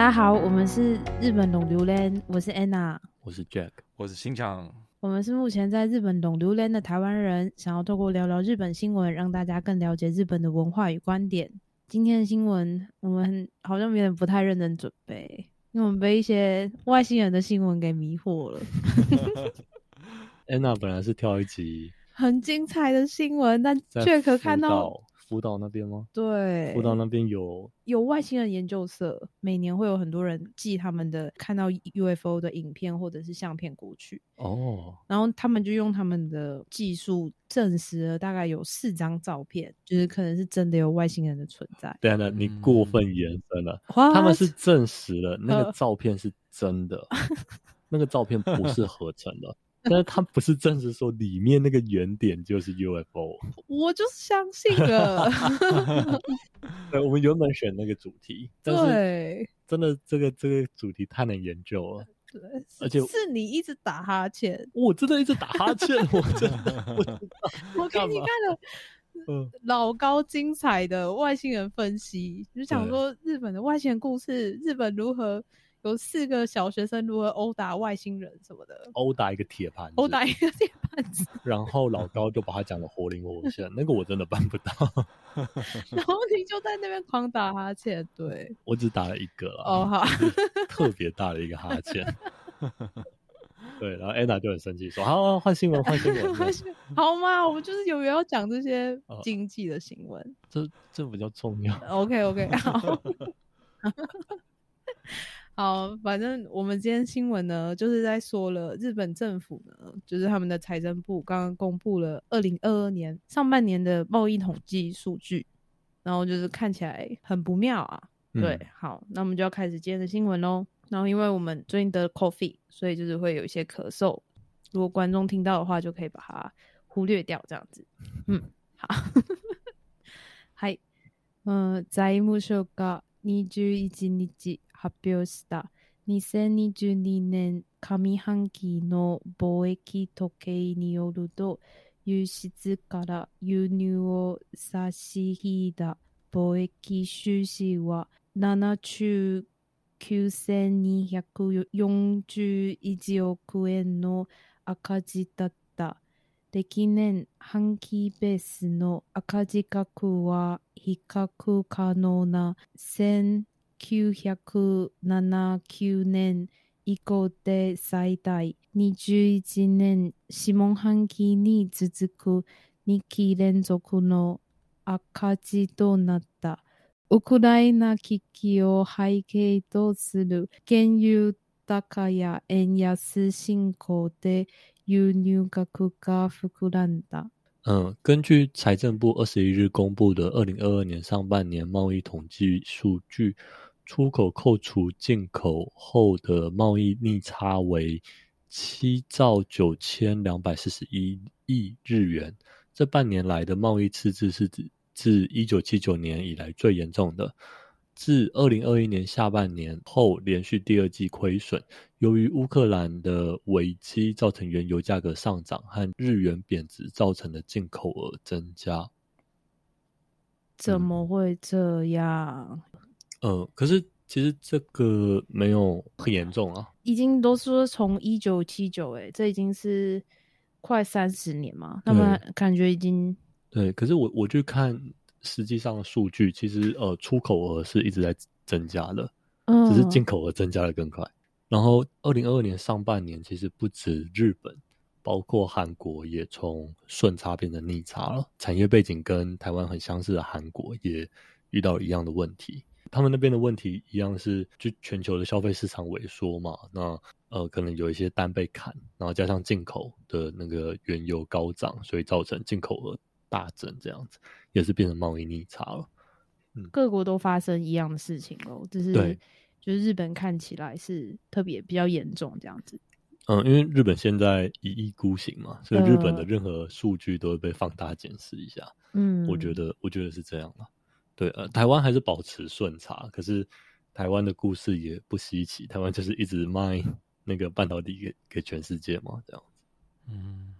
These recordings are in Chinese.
大家好，我们是日本懂榴莲，我是 Anna，我是 Jack，我是新强。我们是目前在日本懂榴莲的台湾人，想要透过聊聊日本新闻，让大家更了解日本的文化与观点。今天的新闻我们好像有点不太认真准备，因为我们被一些外星人的新闻给迷惑了。Anna 本来是挑一集很精彩的新闻，但在却可福看到岛福岛那边吗？对福岛那边有有外星人研究社，每年会有很多人寄他们的看到 UFO 的影片或者是相片过去，哦，然后他们就用他们的技术证实了大概有四张照片，就是可能是真的有外星人的存在。等一下，你过分延伸了。他他们是证实了那呃个照片是真的，那个照片不是合成的，但是他不是证实说里面那个原点就是 UFO。我就相信了，对，我们原本选那个主题，但是对真的这个这个主题太难研究了。对，而且是你一直打哈欠，我真的一直打哈欠，我真的 我给你看了。嗯老高精彩的外星人分析，就想说日本的外星人故事，日本如何有四个小学生如何殴打外星人什么的，殴打一个铁盘子，殴打一个铁盘子，然后老高就把他讲的活灵活现，那个我真的办不到，然后你就在那边狂打哈欠，对，我只打了一个啦哦好，特别大的一个哈欠。对，然后 Anna 就很生气说：“好，换新闻，换新闻。好嘛，我们就是有缘要讲这些哦经济的新闻。这这比较重要。OK OK，好，好，反正我们今天新闻呢，就是在说了日本政府呢，就是他们的财政部刚刚公布了二零二二年上半年的贸易统计数据，然后就是看起来很不妙啊。嗯对，好，那我们就要开始今天的新闻喽。然后因为我们最近得了 coffee，所以就是会有一些咳嗽，如果观众听到的话，就可以把它忽略掉，这样子。嗯，好。はい。うん、財務省が21日 発表した2022年上半期の貿易統計によると、輸出から輸入を差し引いた貿易収支は7兆9241億円の赤字だった。歴年半期ベースの赤字額は比較可能な1979年以降で最大21年下半期に続く2期連続の赤字となった。ウクライナ危機を背景とする原油高や円安進行で輸入額が膨らんだ。嗯，根据财政部二十一日公布的二零二二年上半年贸易统计数据，出口扣除进口后的贸易逆差为七兆九千两百四十一亿日元。这半年来的贸易赤字是指自一九七九年以来最严重的。自二零二一年下半年后，连续第二季亏损。由于乌克兰的危机造成原油价格上涨和日元贬值造成的进口额增加。怎么会这样？呃，可是其实这个没有很严重啊。已经都说从一九七九，哎，这已经是快三十年嘛，那么感觉已经对，可是我我去看实际上的数据，其实呃出口额是一直在增加的，嗯，只是进口额增加的更快。然后二零二二年上半年，其实不止日本，包括韩国也从顺差变成逆差了。产业背景跟台湾很相似的韩国也遇到了一样的问题。他们那边的问题一样是，就全球的消费市场萎缩嘛，那呃可能有一些单被砍，然后加上进口的那个原油高涨，所以造成进口额大增，这样子也是变成贸易逆差了。嗯各国都发生一样的事情哦，只是对就是日本看起来是特别比较严重这样子。嗯，因为日本现在一意孤行嘛，所以日本的呃任何数据都会被放大检视一下。嗯，我觉得，我觉得是这样了。对，呃，台湾还是保持顺差，可是台湾的故事也不稀奇，台湾就是一直卖 那个半导体给给全世界嘛，这样子。嗯，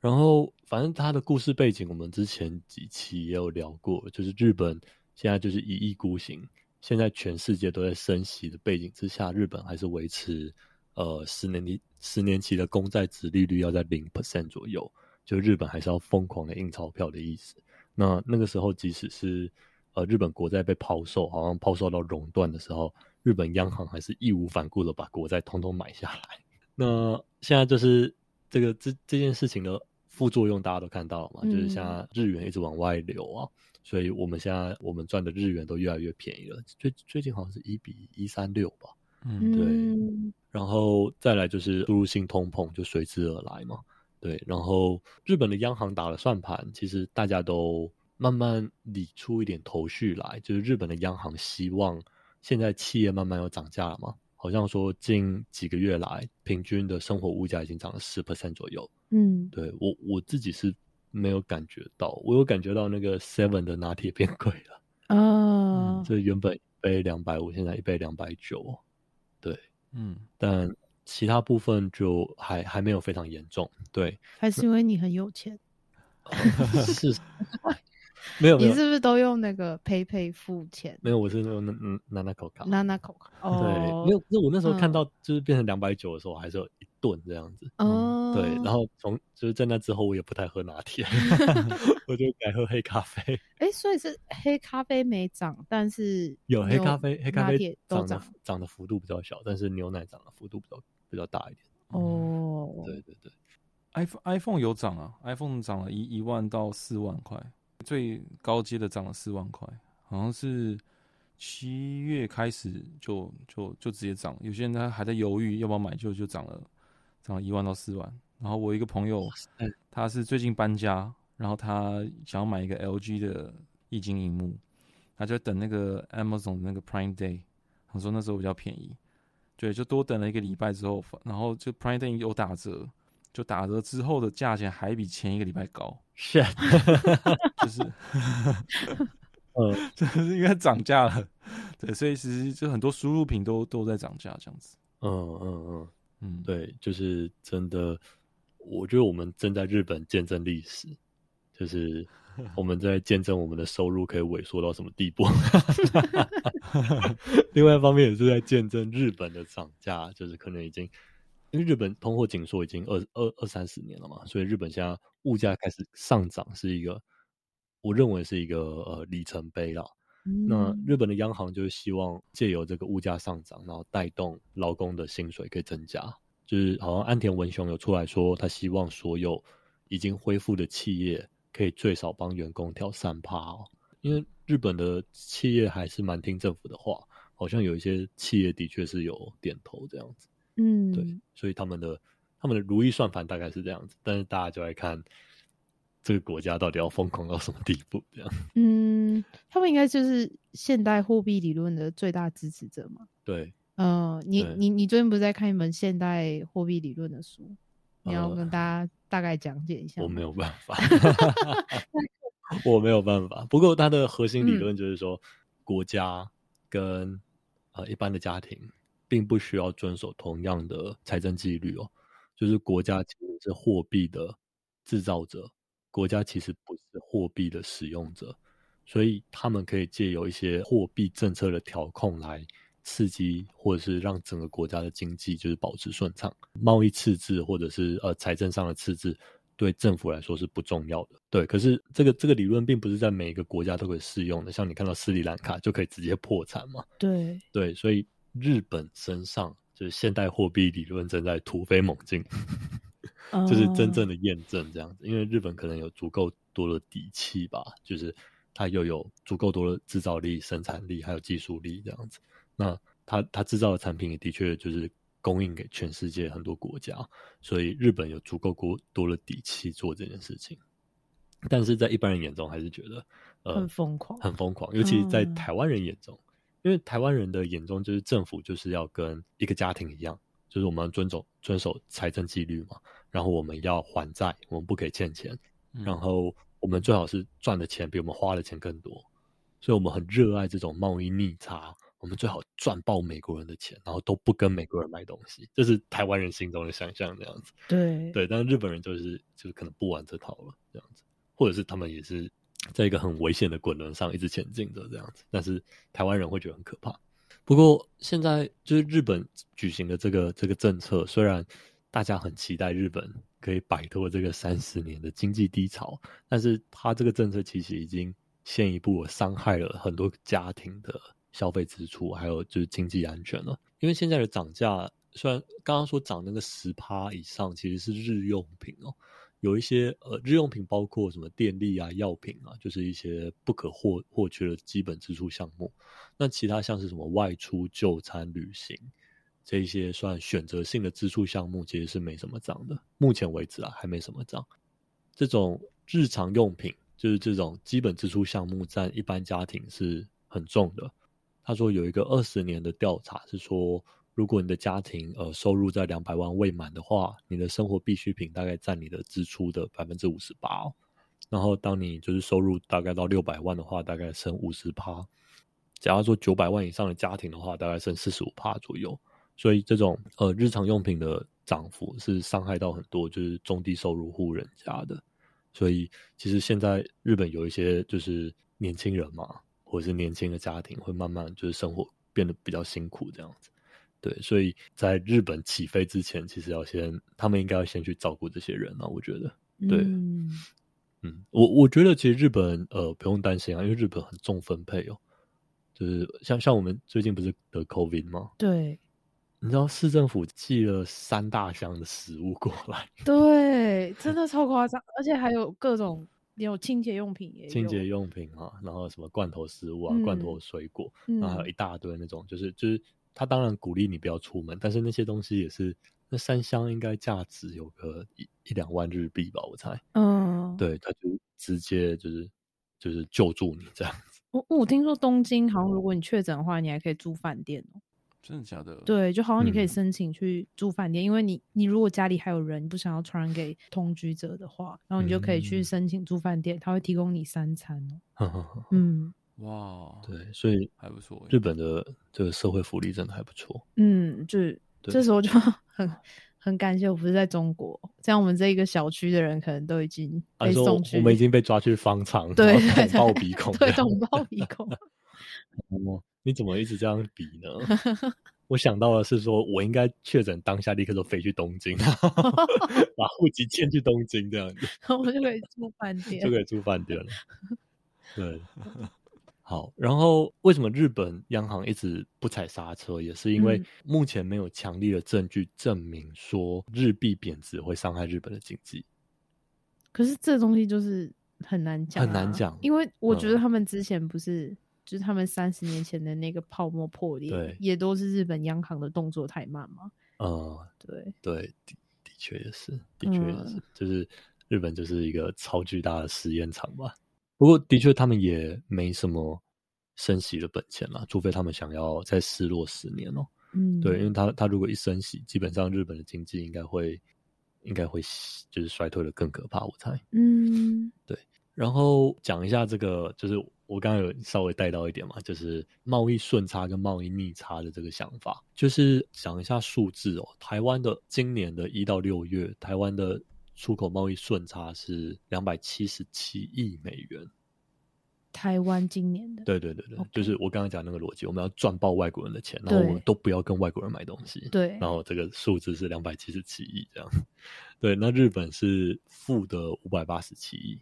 然后，反正它的故事背景，我们之前几期也有聊过，就是日本现在就是一意孤行，现在全世界都在升息的背景之下，日本还是维持呃十年期十年期的公债值利率要在零 percent 左右，就日本还是要疯狂的印钞票的意思。那那个时候，即使是呃日本国债被抛售，好像抛售到熔断的时候，日本央行还是义无反顾的把国债通通买下来。那现在就是这个这这件事情的副作用，大家都看到了嘛，就是像日元一直往外流啊，所以我们现在我们赚的日元都越来越便宜了。最最近好像是一比一三六吧，嗯，对。然后再来就是输入性通膨就随之而来嘛。对，然后日本的央行打了算盘，其实大家都慢慢理出一点头绪来，就是日本的央行希望现在企业慢慢有涨价了嘛，好像说近几个月来平均的生活物价已经涨了十 percent 左右。嗯，对我我自己是没有感觉到，我有感觉到那个 seven 的拿铁变贵了啊，这原本一杯两百五，现在一杯两百九，对，嗯，但。其他部分就还还没有非常严重，对，还。是因为你很有钱，是，没有，你是不是都用那个 PayPay 付钱？没有，我是用那那那口卡，那那口卡，对，没有，那我那时候看到就是变成两百九的时候，还是有一顿这样子，哦，对，然后从就是在那之后，我也不太喝拿铁，我就改喝黑咖啡。哎，所以是黑咖啡没涨，但是有黑咖啡，黑咖啡涨的涨的幅度比较小，但是牛奶涨的幅度比较。比较大一点。哦，对对对，iPhone iPhone 有涨啊，iPhone 涨了一一万到四万块，最高阶的涨了四万块，好像是七月开始就就就直接涨，有些人他还在犹豫要不要买，就就涨了，涨了一万到四万。然后我一个朋友，他是最近搬家，然后他想要买一个 LG 的液晶荧幕，他就等那个 Amazon 那个 Prime Day，他说那时候比较便宜。对，就多等了一个礼拜之后，然后就 Prime Day 有打折，就打折之后的价钱还比前一个礼拜高。是，就是，嗯，就是应该涨价了。对，所以其实就很多输入品都都在涨价，这样子。嗯嗯嗯嗯，对，就是真的，我觉得我们正在日本见证历史，就是。我们在见证我们的收入可以萎缩到什么地步。另外一方面也是在见证日本的涨价，就是可能已经因为日本通货紧缩已经二二二三十年了嘛，所以日本现在物价开始上涨是一个，我认为是一个呃里程碑了。那日本的央行就是希望借由这个物价上涨，然后带动劳工的薪水可以增加。就是好像安田文雄有出来说，他希望所有已经恢复的企业。可以最少帮员工调三趴哦，因为日本的企业还是蛮听政府的话，好像有一些企业的确是有点头这样子，嗯，对，所以他们的他们的如意算盘大概是这样子，但是大家就来看这个国家到底要疯狂到什么地步这样，嗯，他们应该就是现代货币理论的最大支持者嘛，对，嗯，你你你最近不是在看一本现代货币理论的书？你要跟大家大概讲解一下。我没有办法，我没有办法。不过它的核心理论就是说，国家跟呃一般的家庭并不需要遵守同样的财政纪律哦。就是国家其实是货币的制造者，国家其实不是货币的使用者，所以他们可以借由一些货币政策的调控来。刺激或者是让整个国家的经济就是保持顺畅，贸易赤字或者是呃财政上的赤字，对政府来说是不重要的。对，可是这个这个理论并不是在每一个国家都可以适用的。像你看到斯里兰卡就可以直接破产嘛？对对，所以日本身上就是现代货币理论正在突飞猛进，就是真正的验证这样子。因为日本可能有足够多的底气吧，就是它又有足够多的制造力、生产力还有技术力这样子。那它它制造的产品也的确就是供应给全世界很多国家，所以日本有足够多多的底气做这件事情。但是在一般人眼中，还是觉得呃很疯狂，很疯狂。尤其在台湾人眼中，因为台湾人的眼中就是政府就是要跟一个家庭一样，就是我们要遵守遵守财政纪律嘛，然后我们要还债，我们不可以欠钱，然后我们最好是赚的钱比我们花的钱更多，所以我们很热爱这种贸易逆差。我们最好赚爆美国人的钱，然后都不跟美国人买东西，这是台湾人心中的想象这样子。对对，但是日本人就是就是可能不玩这套了这样子，或者是他们也是在一个很危险的滚轮上一直前进着这样子，但是台湾人会觉得很可怕。不过现在就是日本举行的这个这个政策，虽然大家很期待日本可以摆脱这个三十年的经济低潮，但是他这个政策其实已经先一步伤害了很多家庭的消费支出，还有就是经济安全了。因为现在的涨价，虽然刚刚说涨那个十趴以上，其实是日用品哦。有一些呃日用品，包括什么电力啊、药品啊，就是一些不可或或缺的基本支出项目。那其他像是什么外出就餐、旅行这些算选择性的支出项目，其实是没什么涨的。目前为止啊，还没什么涨。这种日常用品，就是这种基本支出项目，占一般家庭是很重的。他说有一个二十年的调查是说。如果你的家庭呃收入在两百万未满的话，你的生活必需品大概占你的支出的百分之五十八。然后当你就是收入大概到六百万的话，大概剩五十趴。假如说九百万以上的家庭的话，大概剩四十五趴左右。所以这种呃日常用品的涨幅是伤害到很多就是中低收入户人家的。所以其实现在日本有一些就是年轻人嘛，或者是年轻的家庭会慢慢就是生活变得比较辛苦这样子。对，所以在日本起飞之前，其实要先，他们应该要先去照顾这些人啊。我觉得，对，嗯，我我觉得其实日本呃不用担心啊，因为日本很重分配哦，就是像像我们最近不是得 COVID 吗？对，你知道市政府寄了三大箱的食物过来，对，真 的超夸张，而且还有各种有清洁用品，也清洁用品啊，然后什么罐头食物啊，罐头水果，然后还有一大堆那种，就是就是。他当然鼓励你不要出门，但是那些东西也是，那三箱应该价值有个一一两万日币吧，我猜。嗯，对，他就直接就是就是救助你这样子。我我听说东京好像如果你确诊的话，你还可以住饭店哦。真的假的？对，就好像你可以申请去住饭店，因为你你如果家里还有人，你不想要传染给同居者的话，然后你就可以去申请住饭店，他会提供你三餐哦。嗯。哇，对，所以还不错。日本的这个社会福利真的还不错。嗯，就这时候就 很很感谢我不是在中国，这样我们这一个小区的人可能都已经被送去，我们已经被抓去方舱，对，捅爆鼻孔，对，捅爆鼻孔。哦，你怎么一直这样比呢？我想到的是，说我应该确诊当下立刻就飞去东京，把户籍迁去东京，这样子，我就可以住饭店，就可以住饭店了。对。好，然后为什么日本央行一直不踩刹车？也是因为目前没有强力的证据证明说日币贬值会伤害日本的经济。可是这东西就是很难讲，很难讲，因为我觉得他们之前不是，就是他们三十年前的那个泡沫破裂，也都是日本央行的动作太慢嘛。嗯，对对，的的确也是，的确也是，就是日本就是一个超巨大的实验场吧。不过，的确，他们也没什么升息的本钱了，除非他们想要再失落十年哦。嗯，对，因为他他如果一升息，基本上日本的经济应该会应该会就是衰退的更可怕，我猜。嗯，对。然后讲一下这个，就是我刚刚有稍微带到一点嘛，就是贸易顺差跟贸易逆差的这个想法，就是讲一下数字哦。台湾的今年的一到六月，台湾的。出口贸易顺差是两百七十七亿美元。台湾今年的对对对对，就是我刚刚讲那个逻辑，我们要赚爆外国人的钱，然后我们都不要跟外国人买东西。对，然后这个数字是两百七十七亿这样。对，那日本是负的五百八十七亿。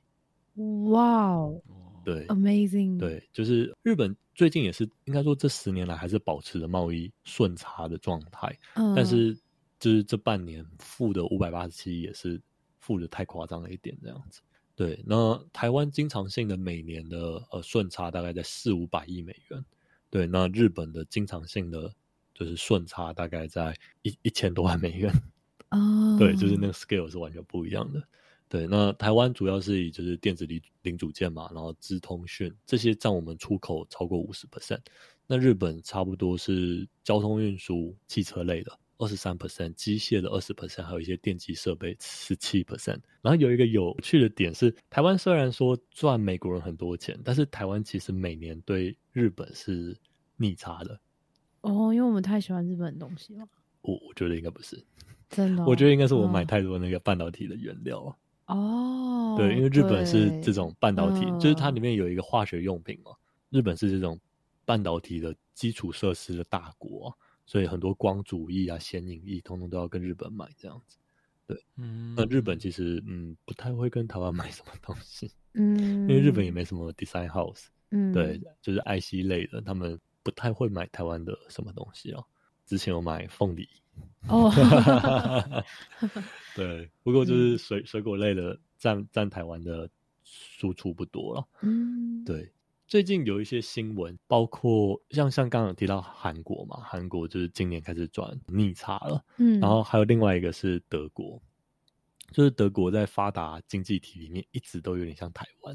哇哦，对，amazing。对，就是日本最近也是应该说这十年来还是保持着贸易顺差的状态，嗯但是就是这半年负的五百八十七亿也是。负的太夸张了一点，这样子。对，那台湾经常性的每年的呃顺差大概在四五百亿美元。对，那日本的经常性的就是顺差大概在一一千多万美元。哦，对，就是那个 scale 是完全不一样的。对，那台湾主要是以就是电子零零组件嘛，然后资通讯这些占我们出口超过五十 percent。那日本差不多是交通运输、汽车类的。二十三 percent 机械的二十 percent，还有一些电机设备十七 percent。然后有一个有趣的点是，台湾虽然说赚美国人很多钱，但是台湾其实每年对日本是逆差的。哦，因为我们太喜欢日本东西了。我我觉得应该不是，真的。我觉得应该是我买太多那个半导体的原料哦，对，因为日本是这种半导体，就是它嗯里面有一个化学用品嘛，日本是这种半导体的基础设施的大国啊、所以很多光主义啊、显影液，通通都要跟日本买这样子。对嗯，那日本其实嗯不太会跟台湾买什么东西，嗯，因为日本也没什么 design house，、嗯，对，就是爱惜类的，他们不太会买台湾的什么东西哦。之前有买凤梨，哦，对，不过就是水、水果类的占占台湾的输出不多了。嗯，对，最近有一些新闻，包括像像刚刚提到韩国嘛，韩国就是今年开始转逆差了，嗯，然后还有另外一个是德国，就是德国在发达经济体里面一直都有点像台湾，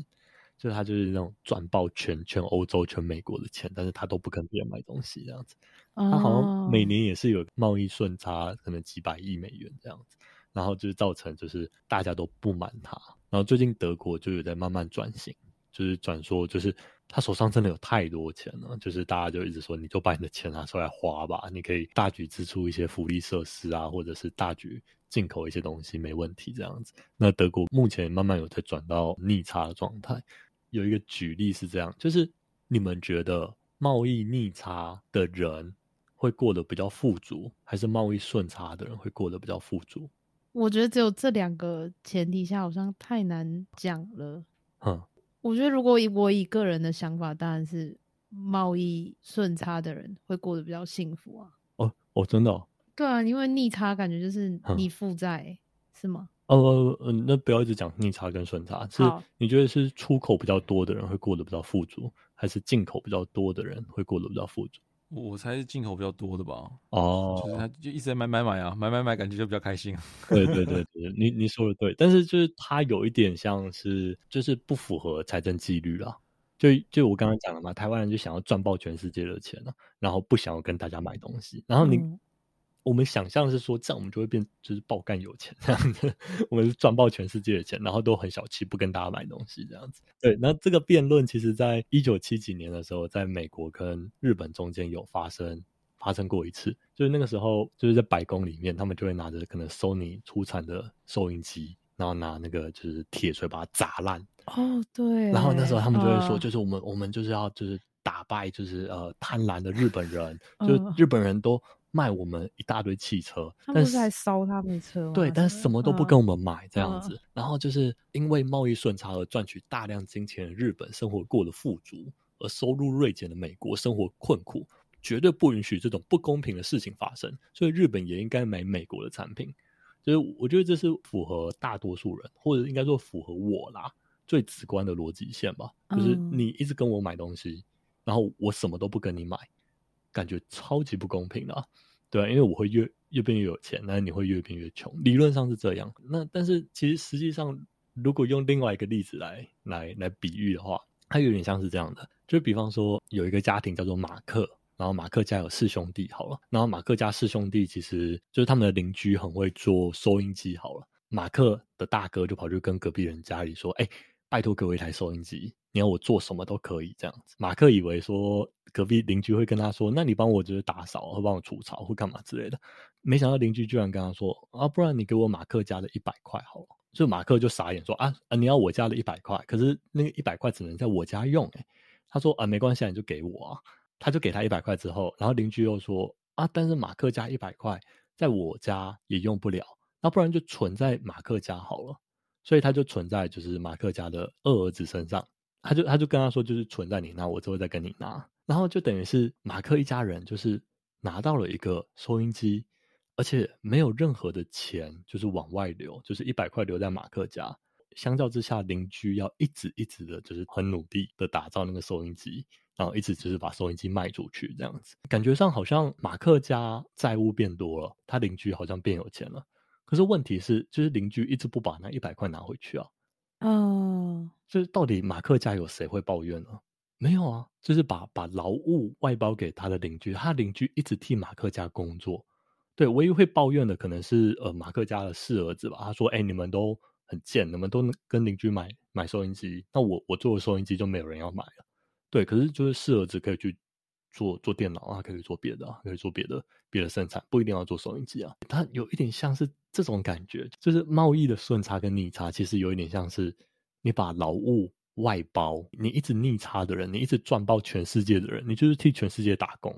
就是它就是那种赚爆全全欧洲、全美国的钱，但是他都不跟别人买东西这样子。他它好像每年也是有贸易顺差，可能几百亿美元这样子，然后就是造成就是大家都不满它。然后最近德国就有在慢慢转型，就是转说就是他手上真的有太多钱了，就是大家就一直说你就把你的钱拿出来花吧，你可以大举支出一些福利设施啊，或者是大举进口一些东西没问题这样子。那德国目前慢慢有在转到逆差的状态。有一个举例是这样，就是你们觉得贸易逆差的人会过得比较富足，还是贸易顺差的人会过得比较富足？我觉得只有这两个前提下，好像太难讲了。哼，我觉得如果以我以个人的想法，当然是贸易顺差的人会过得比较幸福啊。哦哦，真的哦，对啊，因为逆差感觉就是嗯你负债是吗？哦，嗯，那不要一直讲逆差跟顺差，是你觉得是出口比较多的人会过得比较富足，还是进口比较多的人会过得比较富足？我我猜是进口比较多的吧，哦，就是他就一直在买买买啊，买买买，感觉就比较开心。对对对对，你你说的对，但是就是它有一点像是就是不符合财政纪律啦。就就我刚刚讲了嘛，台湾人就想要赚爆全世界的钱了、然后不想要跟大家买东西，然后你、嗯我们想象是说这样我们就会变就是爆干有钱这样子，我们是赚爆全世界的钱，然后都很小气，不跟大家买东西这样子。对，那这个辩论其实在一九七几年的时候，在美国跟日本中间有发生发生过一次，就是那个时候就是在白宫里面，他们就会拿着可能 Sony 出产的收音机，然后拿那个就是铁锤把它砸烂，哦，对。然后那时候他们就会说，啊就是我们我们就是要就是打败就是呃贪婪的日本人，就是日本人都卖我们一大堆汽车，但是还烧他们的车吗？对，但是什么都不跟我们买这样嗯子，然后就是因为贸易顺差而赚取大量金钱的日本生活过得富足，而收入锐减的美国生活困苦，绝对不允许这种不公平的事情发生，所以日本也应该买美国的产品。所以我觉得这是符合大多数人，或者应该说符合我啦最直观的逻辑线吧。就是嗯你一直跟我买东西，然后我什么都不跟你买，感觉超级不公平的啊、对啊，因为我会越越变越有钱，那你会越变越穷，理论上是这样。那但是其实实际上，如果用另外一个例子来来来比喻的话，它有点像是这样的，就比方说有一个家庭叫做马克，然后马克家有四兄弟，好了，然后马克家四兄弟其实就是他们的邻居很会做收音机，好了，马克的大哥就跑去跟隔壁人家里说，哎、拜托给我一台收音机，你要我做什么都可以这样子。马克以为说隔壁邻居会跟他说，那你帮我就是打扫，或帮我除草，或干嘛之类的。没想到邻居居然跟他说，啊，不然你给我马克家的一百块好了。就马克就傻眼说，啊啊，你要我家的一百块，可是那个一百块只能在我家用、欸，他说啊，没关系，啊，你就给我啊。他就给他一百块之后，然后邻居又说啊，但是马克家一百块在我家也用不了，那不然就存在马克家好了。所以他就存在就是马克家的二儿子身上，他就他就跟他说，就是存在你那，我之后再跟你拿。然后就等于是马克一家人就是拿到了一个收音机，而且没有任何的钱就是往外流，就是一百块留在马克家。相较之下，邻居要一直一直的，就是很努力的打造那个收音机，然后一直就是把收音机卖出去，这样子，感觉上好像马克家债务变多了，他邻居好像变有钱了。可是问题是，就是邻居一直不把那一百块拿回去啊。嗯，就是到底马克家有谁会抱怨呢？没有啊，就是把把劳务外包给他的邻居，他邻居一直替马克家工作。对，唯一会抱怨的可能是呃马克家的四儿子吧。他说：“哎、你们都很贱，你们都跟邻居买买收音机，那我我做的收音机就没有人要买了。”对，可是就是四儿子可以去做做电脑啊，可以做别的啊，可以做别的别的生产，不一定要做收音机啊。它有一点像是这种感觉，就是贸易的顺差跟逆差，其实有一点像是你把劳务外包，你一直逆差的人，你一直赚爆全世界的人，你就是替全世界打工，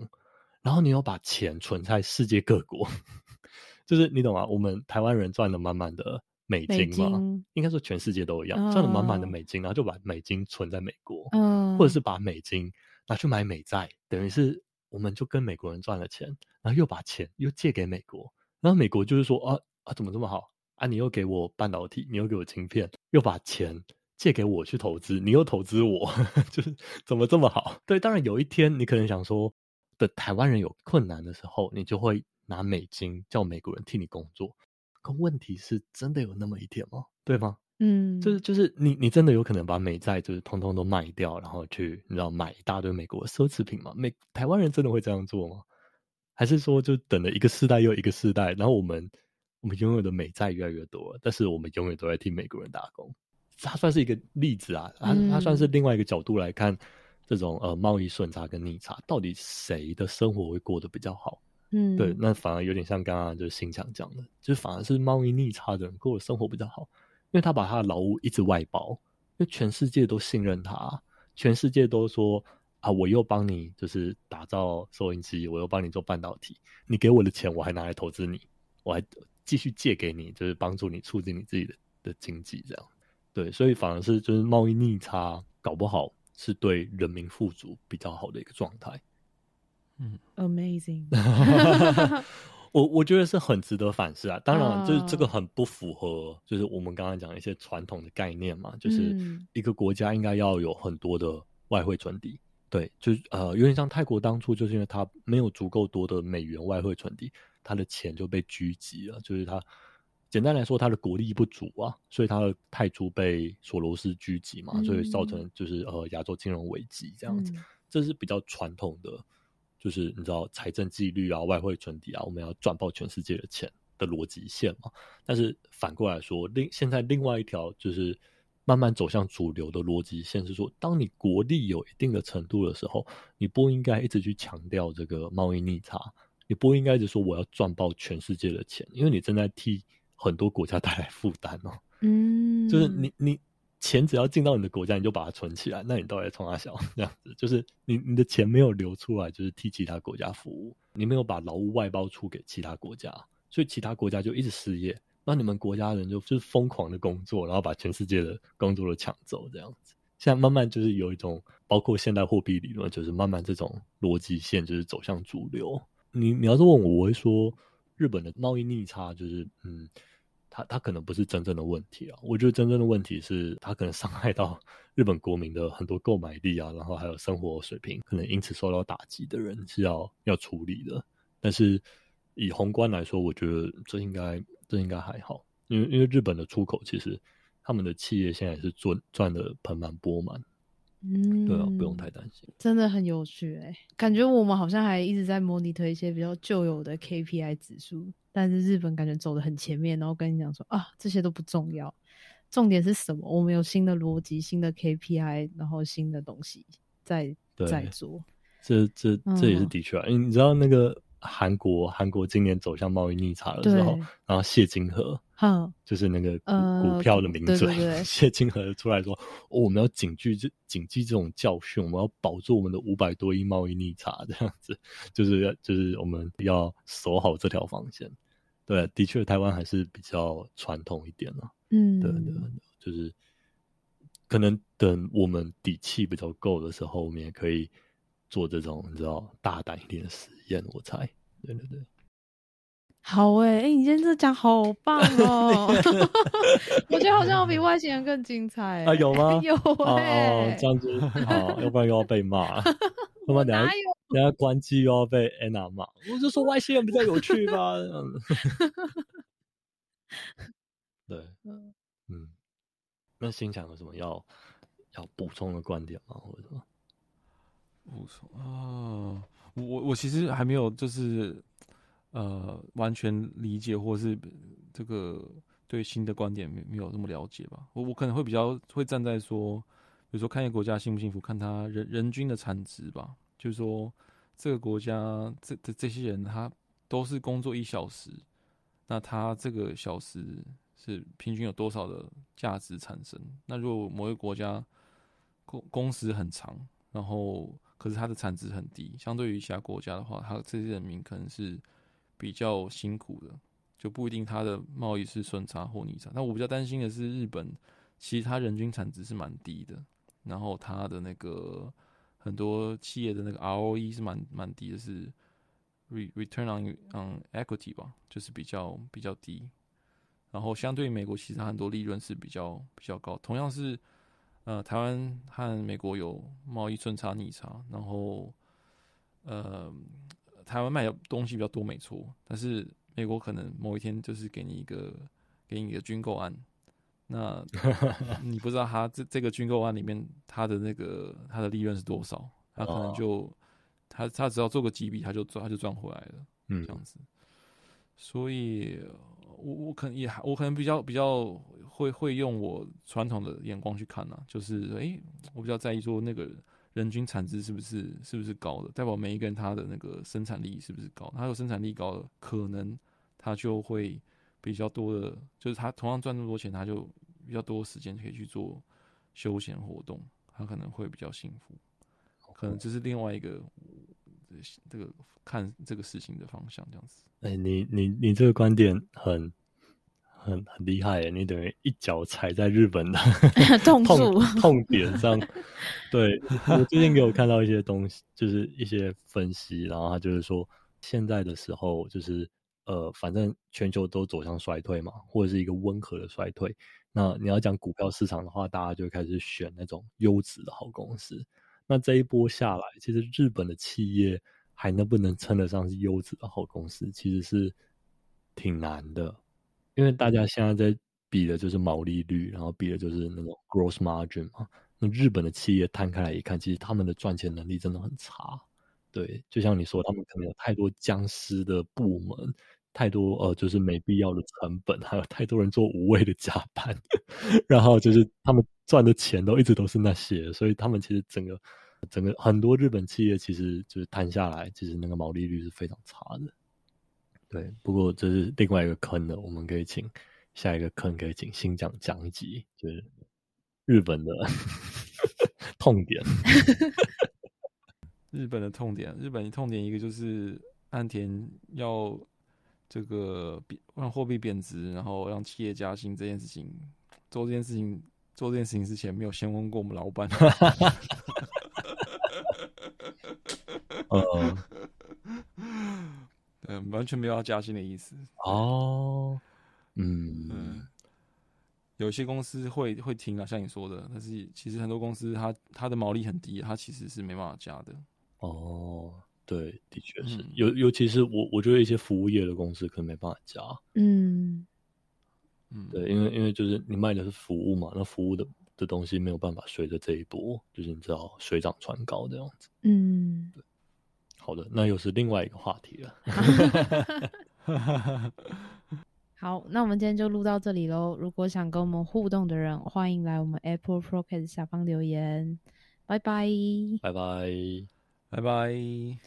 然后你又把钱存在世界各国，就是你懂吗？我们台湾人赚的满满的。美金嘛，应该说全世界都一样，赚了满满的美金，然后就把美金存在美国，嗯，或者是把美金拿去买美债，等于是我们就跟美国人赚了钱，然后又把钱又借给美国，然后美国就是说啊啊怎么这么好啊？你又给我半导体，你又给我晶片，又把钱借给我去投资，你又投资我，就是怎么这么好？对，当然有一天你可能想说，的台湾人有困难的时候，你就会拿美金叫美国人替你工作。可问题是真的有那么一天吗？对吗？嗯，就是就是你你真的有可能把美债就是通通都卖掉，然后去你知道买一大堆美国的奢侈品吗？美台湾人真的会这样做吗？还是说就等了一个世代又一个世代，然后我们我们拥有的美债越来越多，但是我们永远都在替美国人打工？它算是一个例子啊，它它算是另外一个角度来看这种呃贸易顺差跟逆差，到底谁的生活会过得比较好？嗯，对，那反而有点像刚刚就是新强讲的，就是反而是贸易逆差的人过的生活比较好，因为他把他的劳务一直外包，因为全世界都信任他，全世界都说啊，我又帮你就是打造收音机，我又帮你做半导体，你给我的钱我还拿来投资你，我还继续借给你，就是帮助你促进你自己的的经济，这样，对，所以反而是就是贸易逆差搞不好是对人民富足比较好的一个状态。嗯，amazing，我我觉得是很值得反思啊。当然，就是这个很不符合，就是我们刚刚讲一些传统的概念嘛。就是一个国家应该要有很多的外汇存底，对，就是呃，有点像泰国当初就是因为它没有足够多的美元外汇存底，它的钱就被狙击了。就是它简单来说，它的国力不足啊，所以它的泰铢被索罗斯狙击嘛，所以造成就是呃亚洲金融危机这样子。这是比较传统的。就是你知道财政纪律啊、外汇存底啊，我们要赚爆全世界的钱的逻辑线嘛？但是反过来说，另现在另外一条就是慢慢走向主流的逻辑线是说，当你国力有一定的程度的时候，你不应该一直去强调这个贸易逆差，你不应该一直说我要赚爆全世界的钱，因为你正在替很多国家 带来负担哦。嗯，就是你你。钱只要进到你的国家，你就把它存起来。那你到底冲他小 这样子，就是你你的钱没有流出来，就是替其他国家服务。你没有把劳务外包出给其他国家，所以其他国家就一直失业。那你们国家人就就是疯狂的工作，然后把全世界的工作都抢走这样子。现在慢慢就是有一种，包括现代货币理论，就是慢慢这种逻辑线就是走向主流。你你要是问我，我会说日本的贸易逆差就是嗯。他他可能不是真正的问题啊，我觉得真正的问题是他可能伤害到 日本国民的很多购买力啊，然后还有生活水平，可能因此受到打击的人是要要处理的。但是以宏观来说，我觉得这应该这应该还好，因为因为日本的出口其实他们的企业现在是赚赚的盆满钵满。嗯，对啊，不用太担心。真的很有趣哎，感觉我们好像还一直在模拟推一些比较旧有的 KPI 指数，但是日本感觉走的很前面，然后跟你讲说啊，这些都不重要，重点是什么？我们有新的逻辑、新的 KPI，然后新的东西在在做。这这这也是的确啊，你知道那个。韩国韩国今年走向贸易逆差的时候，然后谢金河，就是那个股股票的名嘴，谢金河出来说：“我们要谨记这谨记这种教训，我们要保住我们的五百多亿贸易逆差，这样子，就是要就是我们要守好这条防线。”对，的确，台湾还是比较传统一点了。嗯，对对，就是可能等我们底气比较够的时候，我们也可以。做这种你知道大胆一点的实验，我猜，对对对，好哎哎，你今天这讲好棒 哦，我觉得好像我比外星人更精彩啊，有吗？有哎，这样子好，要不然又要被骂，要不然等下等下关机又要被安娜骂，我就说外星人比较有趣吧，对，嗯嗯，那心想有什么要要补充的观点吗？或者什么？补充啊，我我其实还没有就是呃完全理解，或是这个对新的观点没没有那么了解吧。我我可能会比较会站在说，比如说看一个国家幸不幸福，看他人人均的产值吧。就是说，这个国家这这这些人他都是工作一小时，那他这个小时是平均有多少的价值产生？那如果某一个国家工工时很长，然后可是它的产值很低，相对于其他国家的话，他这些人民可能是比较辛苦的，就不一定它的贸易是顺差或逆差。那我比较担心的是日本，其实它人均产值是蛮低的，然后它的那个很多企业的那个 ROE 是蛮蛮低的，是 return on on equity 吧，就是比较比较低。然后相对于美国，其实很多利润是比较比较高。同样是呃，台湾和美国有贸易顺差逆差，然后呃，台湾卖的东西比较多，没错，但是美国可能某一天就是给你一个给你一个军购案，那 你不知道他这这个军购案里面他的那个他的利润是多少，他可能就他他只要做个几笔，他就赚他就赚回来了，嗯这样子。所以，我我可能也还我可能比较比较会会用我传统的眼光去看呐、就是诶、我比较在意说那个人均产值是不是是不是高的，代表每一个人他的那个生产力是不是高，他有生产力高的，可能他就会比较多的，就是他同样赚那么多钱，他就比较多时间可以去做休闲活动，他可能会比较幸福，可能这是另外一个呃这个看这个事情的方向，这样子。哎、你你你这个观点很很很厉害耶！你等于一脚踩在日本的 痛痛处痛点上。对我最近给我看到一些东西，就是一些分析，然后他就是说，现在的时候就是呃，反正全球都走向衰退嘛，或者是一个温和的衰退。那你要讲股票市场的话，大家就开始选那种优质的好公司。那这一波下来，其实日本的企业还能不能称得上是优质的好公司，其实是挺难的，因为大家现在在比的就是毛利率，然后比的就是那种 gross margin 嘛。那日本的企业摊开来一看，其实他们的赚钱能力真的很差。对，就像你说，他们可能有太多僵尸的部门，太多呃，就是没必要的成本，还有太多人做无谓的加班，然后就是他们赚的钱都一直都是那些，所以他们其实整个整个很多日本企业其实就是摊下来，其实那个毛利率是非常差的。对，不过这是另外一个坑了，我们可以请下一个坑可以请新讲讲一集，就是日本的 痛点。日本的痛点，日本的痛点一个就是岸田要这个贬让货币贬值，然后让企业加薪这件事情，做这件事情做这件事情之前没有先问过我们老板。呃，嗯，完全没有要加薪的意思。哦，嗯嗯，有些公司会会听啊，像你说的，但是其实很多公司它它的毛利很低，它其实是没办法加的。哦，对，的确是，嗯尤尤其是我，我觉得一些服务业的公司可能没办法加，嗯，嗯，对，因为因为就是你卖的是服务嘛，那服务的的东西没有办法随着这一波，就是你知道水涨船高这样子。嗯，好的，那又是另外一个话题了。好，那我们今天就录到这里喽。如果想跟我们互动的人，欢迎来我们 Apple Podcast 下方留言。拜拜。拜拜。拜拜。